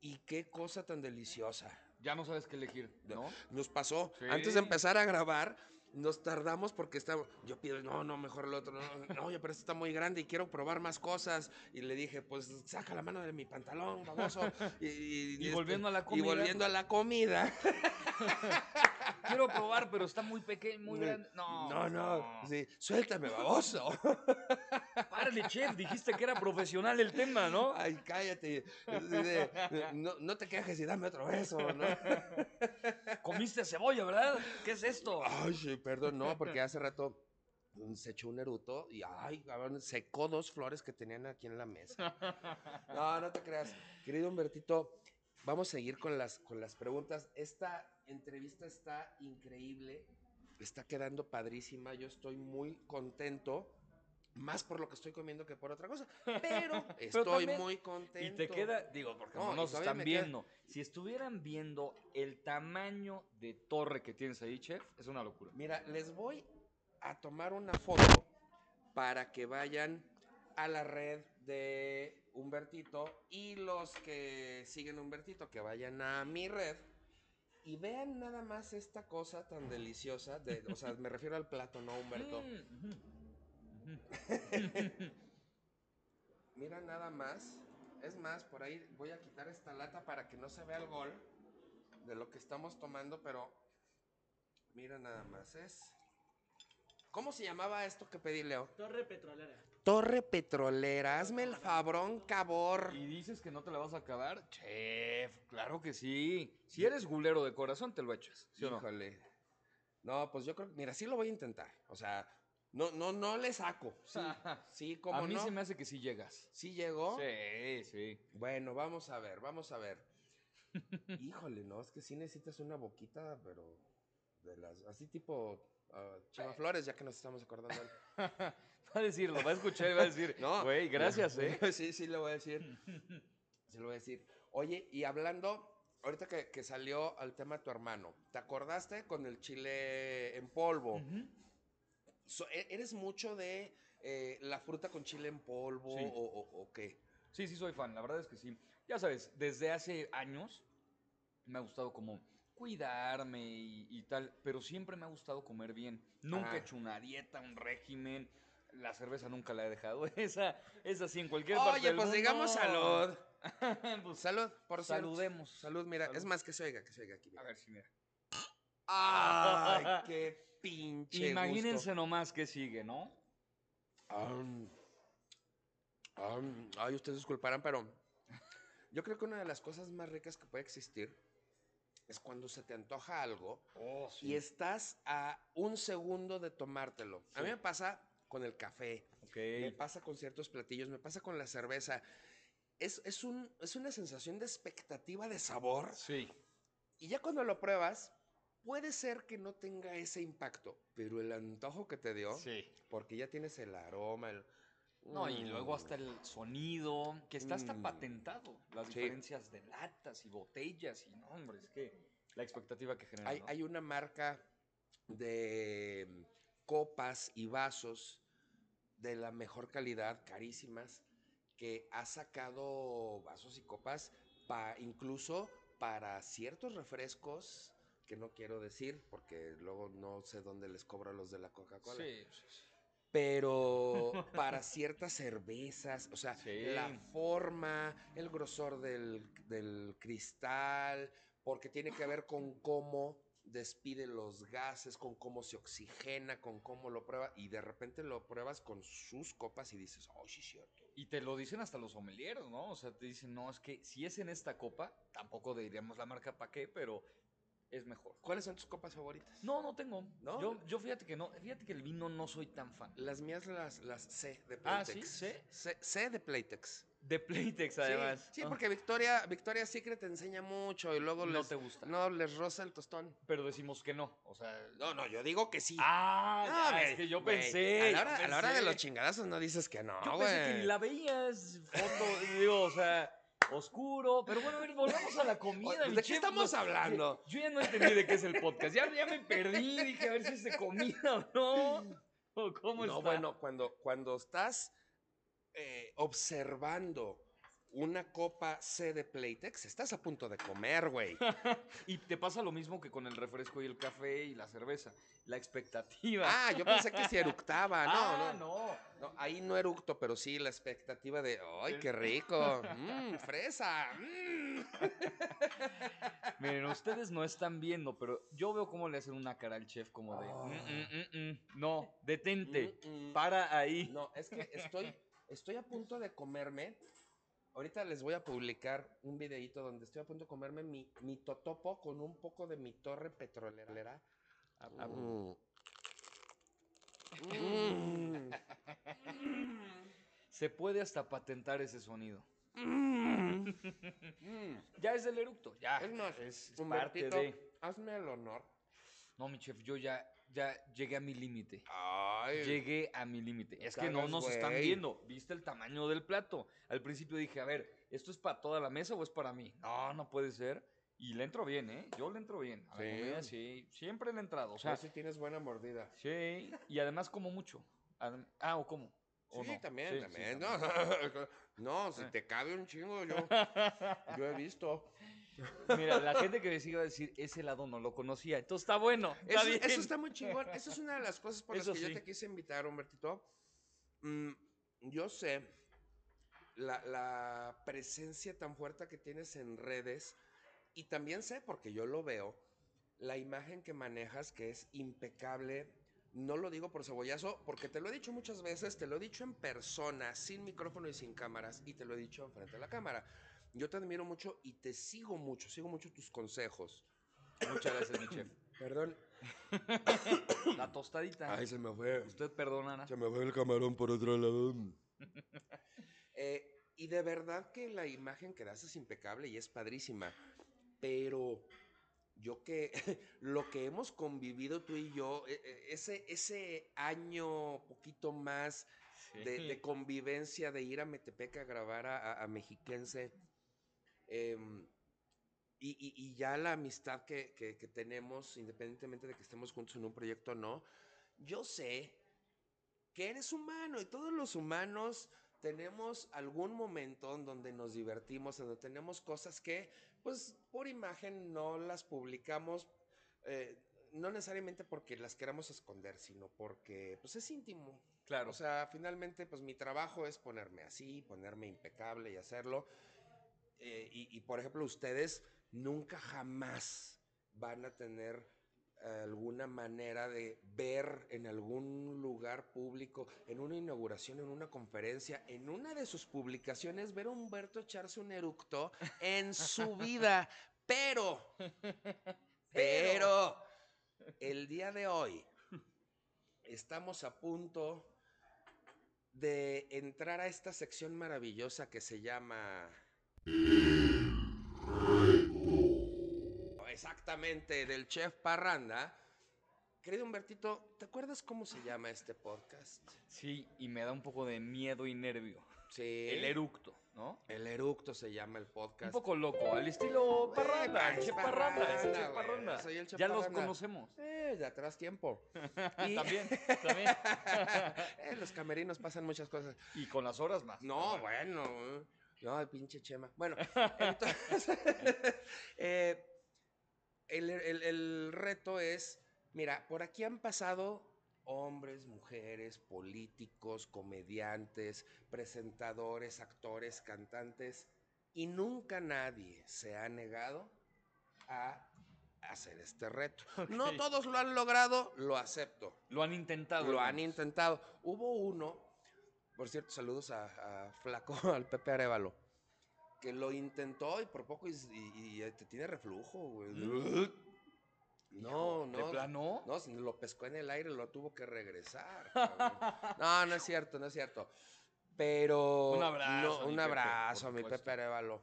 y qué cosa tan deliciosa. Ya no sabes qué elegir, ¿no? Nos pasó. Sí. Antes de empezar a grabar, nos tardamos porque estaba. Yo pido, no, no, mejor el otro. No, no, oye, pero este está muy grande y quiero probar más cosas. Y le dije, pues saca la mano de mi pantalón, baboso. Y, Y volviendo a la Y comida. volviendo a la comida. (laughs) Quiero probar, pero está muy pequeño, muy grande. No, no, no. Sí, suéltame, baboso. Párale, chef, dijiste que era profesional el tema, ¿no? Ay, cállate. No, no te quejes y dame otro beso, ¿no? Comiste cebolla, ¿verdad? ¿Qué es esto? Ay, sí, perdón, no, porque hace rato se echó un eruto y ay, secó dos flores que tenían aquí en la mesa. No, no te creas. Querido Humbertito, vamos a seguir con las, con las preguntas. Esta entrevista está increíble, está quedando padrísima. Yo estoy muy contento Más por lo que estoy comiendo que por otra cosa. Pero (laughs) estoy también- muy Y contento. te queda, digo, porque No, no y nos están queda- viendo. Si estuvieran viendo el tamaño de torre que tienes ahí, chef, es una locura. Mira, les voy a tomar una foto para que vayan a la red de Humbertito y los que siguen Humbertito que vayan a mi red y vean nada más esta cosa tan deliciosa. De, o sea, me refiero al plato, no Humberto. Mm. (laughs) Mira nada más. Es más, por ahí voy a quitar esta lata para que no se vea el gol de lo que estamos tomando, pero mira nada más. Es. ¿Cómo se llamaba esto que pedí, Leo? Torre petrolera. Torre Petrolera. Hazme el fabrón, cabor. ¿Y dices que no te la vas a acabar? Chef, claro que sí. Si eres gulero de corazón, te lo echas. ¿Sí o no? Híjole. No, pues yo creo. Mira, sí lo voy a intentar. O sea, no, no, no le saco. Sí, (laughs) sí como a mí no. se me hace que sí llegas. Sí llegó. Sí, sí. Bueno, vamos a ver, vamos a ver. (laughs) Híjole, no, es que sí necesitas una boquita, pero de las, así tipo ah, Chema Flores, ya que nos estamos acordando. (laughs) de a decirlo, va a escuchar y va a decir, (laughs) No, güey, gracias, (laughs) ¿eh? Sí, sí, lo voy a decir. Sí, lo voy a decir. Oye, y hablando, ahorita que, que salió al tema tu hermano, ¿te acordaste con el chile en polvo? Ujú. So- e- ¿Eres mucho de eh, la fruta con chile en polvo Sí. o, o- o qué? Sí, sí soy fan, la verdad es que sí. Ya sabes, desde hace años me ha gustado como cuidarme y, y tal, pero siempre me ha gustado comer bien. Nunca Ah. he hecho una dieta, un régimen. La cerveza nunca la he dejado. (laughs) Esa, esa sí, en cualquier Oye, parte del pues digamos mundo. salud. (laughs) Pues, Salud, por cierto. Saludemos. Salud, mira, Salud. es más que se oiga, que se oiga aquí. mira. A ver si mira. Ay, (laughs) qué pinche Imagínense gusto. nomás qué sigue, ¿no? Ay, ustedes disculparán, pero yo creo que una de las cosas más ricas que puede existir es cuando se te antoja algo Oh, y estás a un segundo de tomártelo. A mí me pasa con el café, Ok. me pasa con ciertos platillos, me pasa con la cerveza. Es, es, un, es una sensación de expectativa de sabor Sí. y ya cuando lo pruebas, puede ser que no tenga ese impacto, pero el antojo que te dio, Sí. porque ya tienes el aroma, el... No, y luego Mm. hasta el sonido, que está hasta Mm. patentado. Las Sí. diferencias de latas y botellas y no, hombre, es que la expectativa que genera. Hay, ¿no? hay una marca de mm, copas y vasos de la mejor calidad, carísimas, que ha sacado vasos y copas pa, incluso para ciertos refrescos que no quiero decir porque luego no sé dónde les cobro a los de la Coca-Cola. Sí, sí, sí. pero (laughs) para ciertas cervezas, o sea, Sí. la forma, el grosor del, del cristal, porque tiene que ver con cómo despide los gases, con cómo se oxigena, con cómo lo prueba, y de repente lo pruebas con sus copas y dices, oh, sí, cierto. Y te lo dicen hasta los sommeliers, ¿no? O sea, te dicen, no, es que si es en esta copa, tampoco diríamos la marca para qué, pero es mejor. ¿Cuáles son tus copas favoritas? No, no tengo. ¿No? Yo, yo fíjate que no, fíjate que el vino no soy tan fan. Las mías, las, las C de Ah, Playtex. ¿sí? ¿C? C, C de Playtex. De Playtex, además. Sí, Ah, porque Victoria, Victoria Secret te enseña mucho y luego no les, te gusta. no les roza el tostón. Pero decimos que no. O sea. No, no, yo digo que sí. Ah, No, ya, es que yo pensé. A la, hora, a la hora de los chingadazos no dices que no, Yo pensé que ni la veías foto, digo, o sea, oscuro. Pero bueno, a ver, volvamos a la comida. ¿De mi qué estamos hablando? Yo ya no entendí de qué es el podcast. Ya, ya me perdí. Dije, a ver si es de comida o no. ¿O cómo No, está? bueno, cuando, cuando estás eh, observando una copa C de Playtex, estás a punto de comer, güey. (laughs) Y te pasa lo mismo que con el refresco y el café y la cerveza. La expectativa. Ah, yo pensé que se eructaba. No, Ah, no, no. no, Ahí no eructo, pero sí la expectativa de, ¡ay, qué rico! ¡Mmm, (laughs) fresa! mm". Miren, ustedes no están viendo, pero yo veo cómo le hacen una cara al chef como de... "Mm, mm, mm, mm". No, detente. Para ahí. No, es que estoy, estoy a punto de comerme. Ahorita les voy a publicar un videito donde estoy a punto de comerme mi, mi totopo con un poco de mi torre petrolera. Ah, ah, Mm. Mm. Se puede hasta patentar ese sonido. Mm. Mm. Ya es el eructo, ya. Es más, es, es parte Humbertito, de... hazme el honor. No, mi chef, yo ya ya llegué a mi límite. Ay, Llegué a mi límite. Es que no nos están viendo. ¿Viste el tamaño del plato? Al principio dije, a ver, ¿esto es para toda la mesa o es para mí? No, no puede ser. Y le entro bien, ¿eh? Yo le entro bien. A la Sí. comida sí. Siempre le he entrado. O sea, si tienes buena mordida. sí. Y además como mucho. Ah, ¿o cómo? ¿O Sí, no? también, Sí, sí, también. también. No, (laughs) no, si te cabe un chingo, yo, yo he visto. Mira, la gente que me sigue va a decir, ese helado no lo conocía. Entonces está bueno. Está Eso, bien. eso está muy chingón. Esa es una de las cosas por Eso las que sí. yo te quise invitar, Humbertito. Mm, yo sé la, la presencia tan fuerte que tienes en redes y también sé, porque yo lo veo, la imagen que manejas que es impecable. No lo digo por cebollazo, porque te lo he dicho muchas veces, te lo he dicho en persona, sin micrófono y sin cámaras, y te lo he dicho frente a la cámara. Yo te admiro mucho y te sigo mucho, sigo mucho tus consejos. Muchas gracias, mi chef. (coughs) Perdón. (coughs) La tostadita. Ay, se me fue. Usted perdonará. Se me fue el camarón por otro lado. (laughs) Eh, y de verdad que la imagen que das es impecable y es padrísima. Pero yo que (laughs) lo que hemos convivido tú y yo, eh, eh, ese, ese año poquito más de, de convivencia, de ir a Metepec a grabar a, a- a Mexiquense, em, y, y- y ya la amistad que, que- que tenemos, independientemente de que estemos juntos en un proyecto o no, yo sé que eres humano y todos los humanos tenemos algún momento en donde nos divertimos, en donde tenemos cosas que, pues, por imagen no las publicamos, eh, no necesariamente porque las queramos esconder, sino porque, pues, es íntimo. Claro. O sea, finalmente, pues mi trabajo es ponerme así, ponerme impecable y hacerlo. Eh, y, y, por ejemplo, ustedes nunca jamás van a tener alguna manera de ver en algún lugar público, en una inauguración, en una conferencia, en una de sus publicaciones, ver a Humberto echarse un eructo en su vida. Pero, pero, el día de hoy estamos a punto de entrar a esta sección maravillosa que se llama... Exactamente, del chef Parranda. Querido Humbertito, ¿te acuerdas cómo se llama este podcast? Sí, y me da un poco de miedo y nervio. Sí. El eructo, ¿no? El eructo se llama el podcast. Un poco loco, al estilo Parranda, el Chef Parranda, es el Parranda, Chef Parranda. soy el Chef Ya los Parranda. conocemos. Eh, de atrás tiempo. (laughs) Y- También, (laughs) también. Eh, los camerinos pasan muchas cosas. Y con las horas más. No, bueno. No, el pinche Chema. Bueno, (laughs) entonces, (laughs) eh, el, el- el reto es, mira, por aquí han pasado hombres, mujeres, políticos, comediantes, presentadores, actores, cantantes, y nunca nadie se ha negado a hacer este reto. No todos lo han logrado, lo acepto. Lo han intentado. Lo han intentado. Hubo uno, por cierto, saludos a, a Flaco, (laughs) al Pepe Arevalo, que lo intentó y por poco y, y- y te tiene reflujo, güey. No, ¿De no. plano? No, lo pescó en el aire, lo tuvo que regresar. cabrón. (laughs) No, no es cierto, no es cierto. Pero. Un abrazo no, un abrazo a mi. Pepe Arevalo.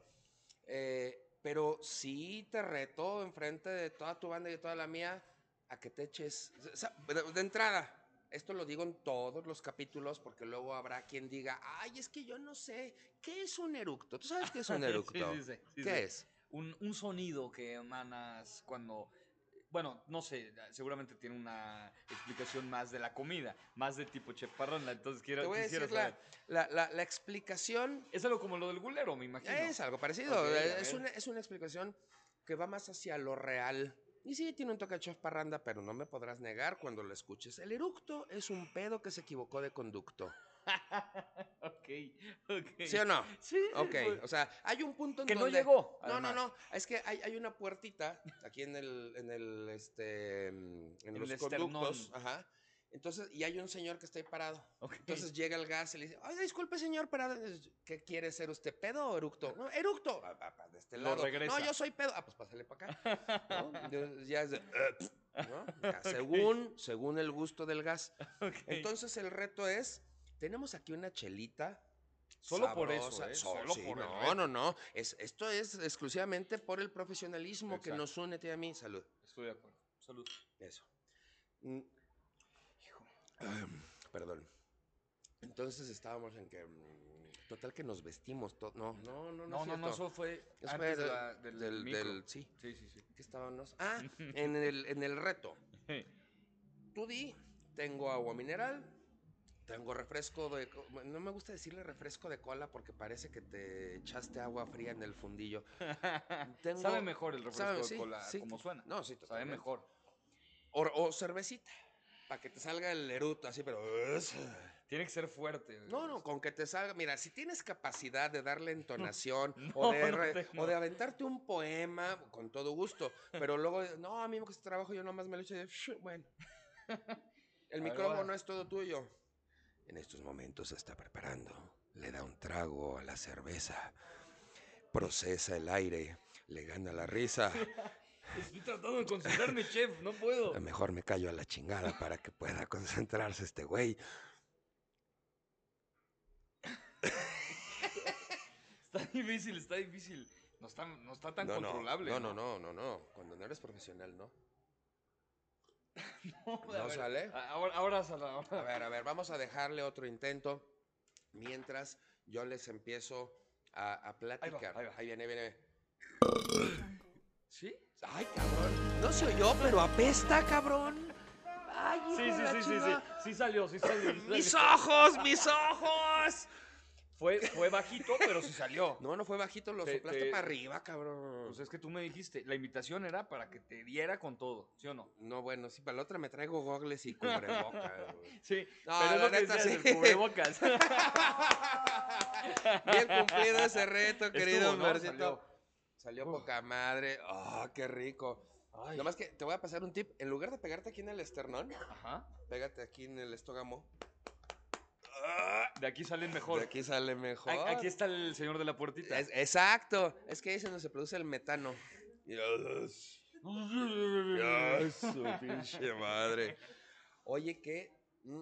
Eh, pero sí te reto enfrente de toda tu banda y de toda la mía a que te eches. o sea, de, de entrada, esto lo digo en todos los capítulos porque luego habrá quien diga, ay, es que yo no sé, ¿qué es un eructo? ¿Tú sabes qué es un (laughs) eructo? sí, sí, sí, ¿Qué es? Un, un sonido que emanas cuando... Bueno, no sé, seguramente tiene una explicación más de la comida, más de tipo Chef Parranda, entonces quiero, Te voy a decir saber. la, la- la explicación Es algo como lo del gulero, me imagino. Es algo parecido. A es, una, es una explicación que va más hacia lo real. Y sí, tiene un toque de chef parranda, pero no me podrás negar cuando lo escuches. El eructo es un pedo que se equivocó de conducto. (laughs) ok, ok. ¿Sí o no? Sí, Ok, o sea, hay un punto en que no donde... llegó. No, no, además. no. Es que hay, hay una puertita aquí en el, en el, este, en En los el conductos. Ajá. Entonces, y hay un señor que está ahí parado. Entonces llega el gas y le dice, ay, disculpe señor, pero ¿qué quiere ser usted, pedo o eructo? No, eructo. Ah, ah, ah, de este lado. regresa. No, yo soy pedo. Ah, pues pásale para acá. (laughs) ¿no? Ya es de, (laughs) "Eh", ¿no? Ya, según, según el gusto del gas. Entonces el reto es, tenemos aquí una chelita. Solo por eso. ¿eh? So- Solo sí, por No, no, no. Es, esto es exclusivamente por el profesionalismo que nos une a ti y a mí. Salud. Estoy de acuerdo. Salud. Eso. (clears throat) Perdón. Entonces estábamos en que. mm, Total que nos vestimos. to- No, no, no, no. No, es no, no, eso fue Eso antes fue de del- la- del, del- micro. del- sí. Sí, sí, sí. ¿Qué estábamos? Ah, en el, en el reto. (laughs) Tú di, tengo agua mineral, tengo refresco de... No me gusta decirle refresco de cola porque parece que te echaste agua fría en el fundillo. (laughs) Tengo- Sabe mejor el refresco sabe- de sí, cola, sí. como suena. No, sí, Sabe totalmente. mejor. O, o cervecita, para que te salga el eruto así, pero... Tiene que ser fuerte. No, no, con que te salga... Mira, si tienes capacidad de darle entonación (laughs) No, o, de no o de aventarte un poema, con todo gusto, pero luego, no, a mí me cuesta trabajo, yo nomás me lo echo de... Bueno. El micrófono es todo tuyo. En estos momentos se está preparando. Le da un trago a la cerveza. Procesa el aire. Le gana la risa. Estoy tratando de concentrarme, chef, no puedo. Mejor me callo a la chingada para que pueda (laughs) concentrarse este güey. Está difícil, está difícil. No está, no está tan no, controlable. No, no, no, no, no. Cuando no eres profesional, no. (laughs) No, ¿No ver, sale? Ahora, ahora sale. ahora. A ver, a ver, vamos a dejarle otro intento mientras yo les empiezo a, a platicar. ahí va. viene, viene. ¿Sí? Ay, cabrón. No se oyó, pero apesta, cabrón. Ay, hijo Sí, de sí, la sí, sí, sí. chingada. Sí salió, sí salió. sí ¡Mis salió. ojos, mis ojos! Fue, fue bajito, pero sí salió. No, no fue bajito, lo Te- soplaste te- para arriba, cabrón. Pues es que tú me dijiste, la invitación era para que te diera con todo, ¿sí o no? No, bueno, sí, para la otra me traigo gogles y cubrebocas. güey. Sí, No, pero es la lo que neta, decías, sí. el cubrebocas. (laughs) Bien cumplido ese reto, querido Estuvo, ¿no? Salió. Salió Uf. poca madre. Ah, qué rico. Ay. Nada más que te voy a pasar un tip. En lugar de pegarte aquí en el esternón, Ajá. pégate aquí en el estógamo. De aquí salen De mejor. aquí sale mejor. A- Aquí está el señor de la puertita. Es- exacto. Es que ahí es donde se produce el metano. Dios. Dios, su pinche madre. Oye, qué. mm,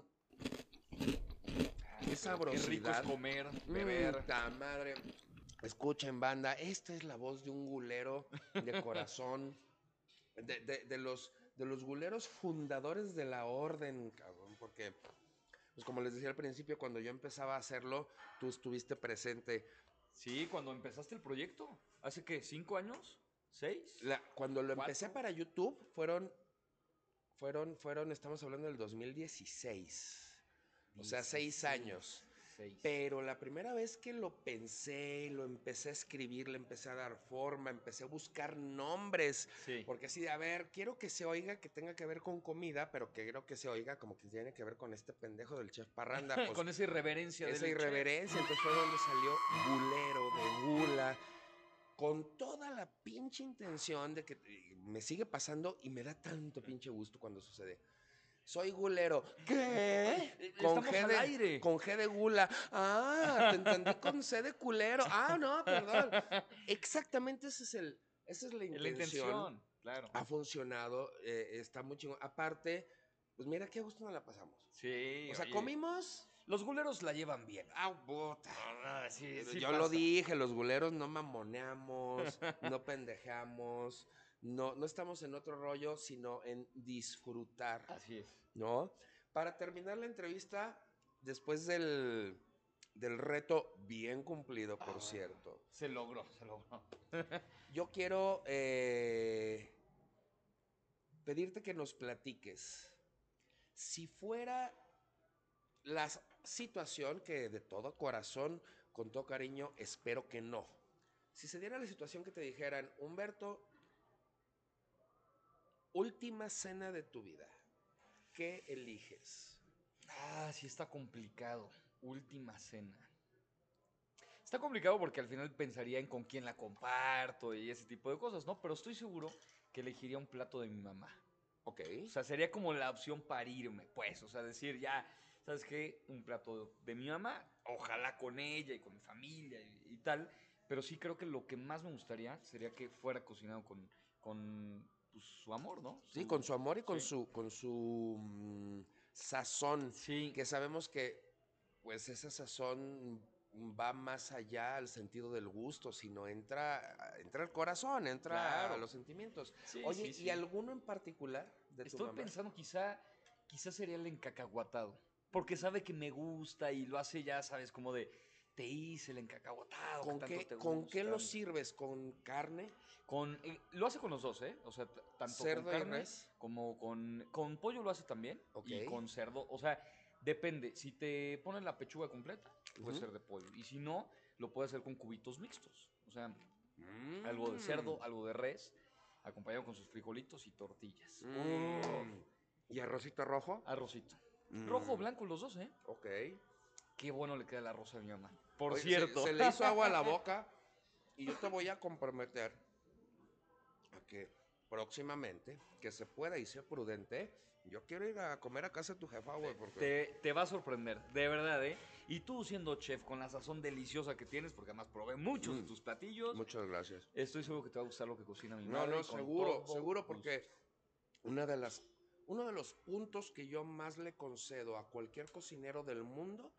Qué Qué rico es comer, beber. madre. Escuchen, banda. Esta es la voz de un gulero de corazón. (laughs) De, de- de los, de los guleros fundadores de la orden, cabrón. Porque, pues como les decía al principio, cuando yo empezaba a hacerlo, tú estuviste presente. Sí, cuando empezaste el proyecto. ¿Hace qué? ¿Cinco años? ¿Seis? La- cuando lo empecé ¿Cuatro? para YouTube, fueron, fueron, fueron, estamos hablando del 2016. O sea, seis años. Pero la primera vez que lo pensé, lo empecé a escribir, le empecé a dar forma, empecé a buscar nombres. Sí. Porque así de, a ver, quiero que se oiga que tenga que ver con comida, pero que quiero que se oiga como que tiene que ver con este pendejo del chef Parranda. (laughs) Pues, Con esa irreverencia esa del chef. irreverencia. Entonces fue donde salió Gulero de Gula. Con toda la pinche intención de que me sigue pasando y me da tanto pinche gusto cuando sucede. Soy gulero. ¿Qué? Estamos al de, aire. con G de gula. Ah, te entendí con C de culero. Ah, no, perdón. Exactamente ese es el, esa es la La intención. intención, claro. Ha funcionado, eh, está muy chingón. Aparte, pues mira qué gusto nos la pasamos. Sí. O sea, oye, comimos. Los guleros la llevan bien. Ah, puta. Ah, sí, sí Yo lo dije, los guleros no mamoneamos, no (laughs) pendejeamos, no, no estamos en otro rollo, sino en disfrutar, Así es. ¿no? Para terminar la entrevista, después del, del reto bien cumplido, por Ah. cierto, Se logró, se logró. (laughs) yo quiero eh, pedirte que nos platiques. Si fuera la situación que de todo corazón, con todo cariño, espero que no. Si se diera la situación que te dijeran, Humberto, última cena de tu vida, ¿qué eliges? Ah, sí está complicado. Última cena. Está complicado porque al final pensaría en con quién la comparto y ese tipo de cosas, ¿no? Pero estoy seguro que elegiría un plato de mi mamá. Ok. O sea, sería como la opción para irme, pues. O sea, decir ya, ¿sabes qué? Un plato de mi mamá, ojalá con ella y con mi familia y, y tal. Pero sí creo que lo que más me gustaría sería que fuera cocinado con, con pues, su amor, ¿no? Sí, con su amor y con sí. su, con su mm, sazón. Sí, que sabemos que pues esa sazón va más allá al sentido del gusto, sino entra, entra al corazón, entra Claro. a los sentimientos. Sí, Oye, sí, ¿y alguno en particular de tu Estoy mamá? pensando quizá, quizá sería el encacahuatado. Porque sabe que me gusta y lo hace ya, sabes, como de, te hice el encacahuatado. que ¿Con tanto qué, ¿Con qué lo gustan". sirves? ¿Con carne? Con, eh, lo hace con los dos, ¿eh? O sea, tanto ¿Cerdo con y carne res? como con, con pollo lo hace también. Y Ok. con cerdo. O sea, depende. Si te ponen la pechuga completa, puede ser de pollo. Y si no, lo puede hacer con cubitos mixtos. O sea, algo de cerdo, Mm. algo de res, acompañado con sus frijolitos y tortillas. Mm. ¿Y arrocito rojo? Arrocito. Rojo o Mm. blanco los dos, ¿eh? Ok. Qué bueno le queda el arroz a mi mamá. Por Oye, cierto. Se, le hizo agua a la (laughs) boca y yo te voy a comprometer a que próximamente, que se pueda y sea prudente, yo quiero ir a comer a casa de tu jefa, güey, porque... Te, te va a sorprender, de verdad, ¿eh? Y tú siendo chef con la sazón deliciosa que tienes, porque además probé muchos de Mm. tus platillos, Muchas gracias. estoy seguro que te va a gustar lo que cocina mi No, madre. no, con seguro, seguro, porque una de las, uno de los puntos que yo más le concedo a cualquier cocinero del mundo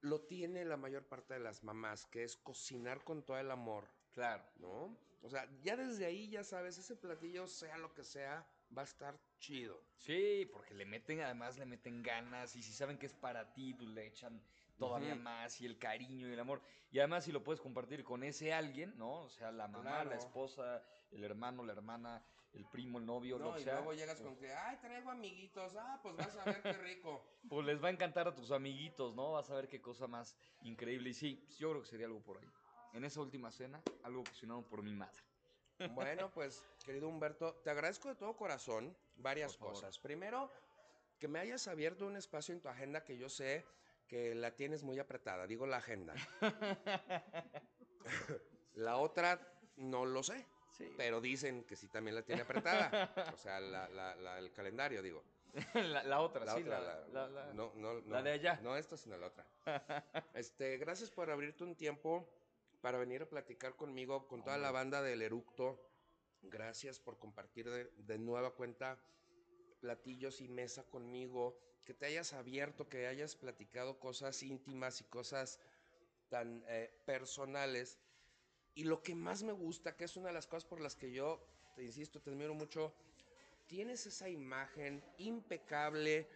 lo tiene la mayor parte de las mamás, que es cocinar con todo el amor, Claro. ¿no? O sea, ya desde ahí ya sabes, ese platillo, sea lo que sea, va a estar chido. Sí, porque le meten, además le meten ganas y si saben que es para ti, pues le echan todavía más y el cariño y el amor. Y además si lo puedes compartir con ese alguien, ¿no? O sea, la mamá, Claro. la esposa, el hermano, la hermana, el primo, el novio, lo que y sea. luego llegas con que, ay, traigo amiguitos, ah, pues vas a ver qué rico. (laughs) Pues les va a encantar a tus amiguitos, ¿no? Vas a ver qué cosa más increíble. Y sí, yo creo que sería algo por ahí. En esa última cena, algo cocinado por mi madre. Bueno, pues, querido Humberto, te agradezco de todo corazón varias cosas. Primero, que me hayas abierto un espacio en tu agenda que yo sé que la tienes muy apretada, digo la agenda. (laughs) (laughs) la otra, no lo sé, Sí. pero dicen que sí también la tiene apretada. (laughs) O sea, la- la- la- el calendario, digo. la, la otra, La sí, otra, la, la, no, no, la no, de allá. No esta, sino la otra. (laughs) Este, gracias por abrirte un tiempo para venir a platicar conmigo, con toda la banda del Eructo. Gracias por compartir de, de nueva cuenta platillos y mesa conmigo, que te hayas abierto, que hayas platicado cosas íntimas y cosas tan eh, personales. Y lo que más me gusta, que es una de las cosas por las que yo, te insisto, te admiro mucho, tienes esa imagen impecable,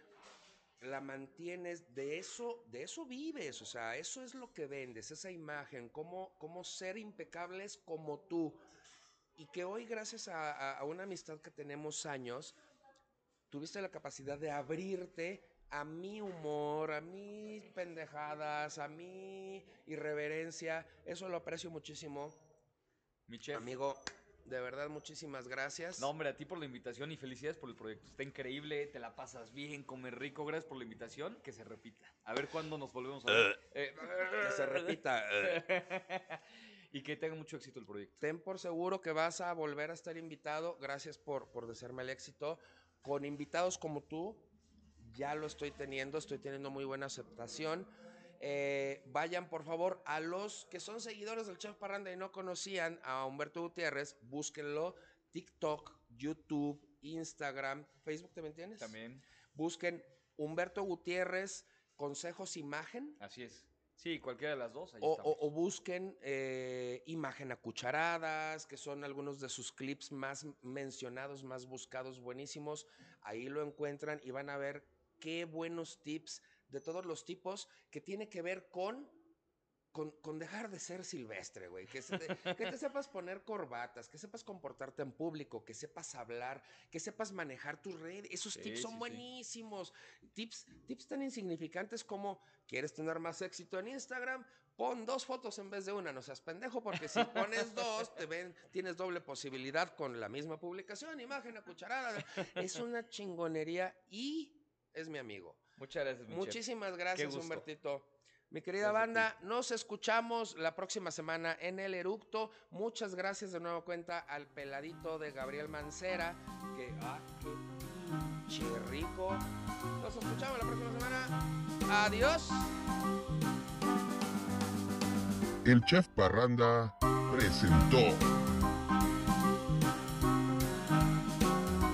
la mantienes, de eso, de eso vives, o sea, eso es lo que vendes, esa imagen, cómo, cómo ser impecables como tú. Y que hoy, gracias a, a- una amistad que tenemos años, tuviste la capacidad de abrirte a mi humor, a mis pendejadas, a mi irreverencia. Eso lo aprecio muchísimo. Mi chef. Amigo, de verdad, muchísimas gracias. No, hombre, a ti por la invitación y felicidades por el proyecto. Está increíble, te la pasas bien, comes rico. Gracias por la invitación. Que se repita. A ver cuándo nos volvemos a ver. Eh, que se repita. eh. (laughs) y que tenga mucho éxito el proyecto. Ten por seguro que vas a volver a estar invitado. Gracias por, por desearme el éxito. Con invitados como tú, ya lo estoy teniendo, estoy teniendo muy buena aceptación. Eh, vayan por favor a los que son seguidores del Chef Parranda y no conocían a Humberto Gutiérrez, búsquenlo. TikTok, YouTube, Instagram, Facebook también tienes. También. Busquen Humberto Gutiérrez, consejos imagen. Así es. Sí, cualquiera de las dos. Ahí O, o busquen eh, imagen a cucharadas, que son algunos de sus clips más mencionados, más buscados, buenísimos. Ahí lo encuentran y van a ver qué buenos tips de todos los tipos que tiene que ver con, con, con dejar de ser silvestre, güey. Que, se te, (laughs) que te sepas poner corbatas, que sepas comportarte en público, que sepas hablar, que sepas manejar tus redes. Esos Sí, tips son sí, sí. buenísimos. Tips, tips tan insignificantes como quieres tener más éxito en Instagram, pon dos fotos en vez de una, no seas pendejo, porque si pones dos, te ven, tienes doble posibilidad con la misma publicación, imagen a cucharada. Es una chingonería y es mi amigo. Muchas gracias, mi chef. Muchísimas gracias. Humbertito. Mi querida Gracias banda, nos escuchamos la próxima semana en el Eructo. Muchas gracias de nuevo cuenta al peladito de Gabriel Mancera, que ah, qué pinche rico. Nos escuchamos la próxima semana. Adiós. El chef Parranda presentó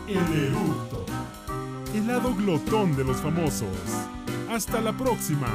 El eructo. El lado glotón de los famosos. Hasta la próxima.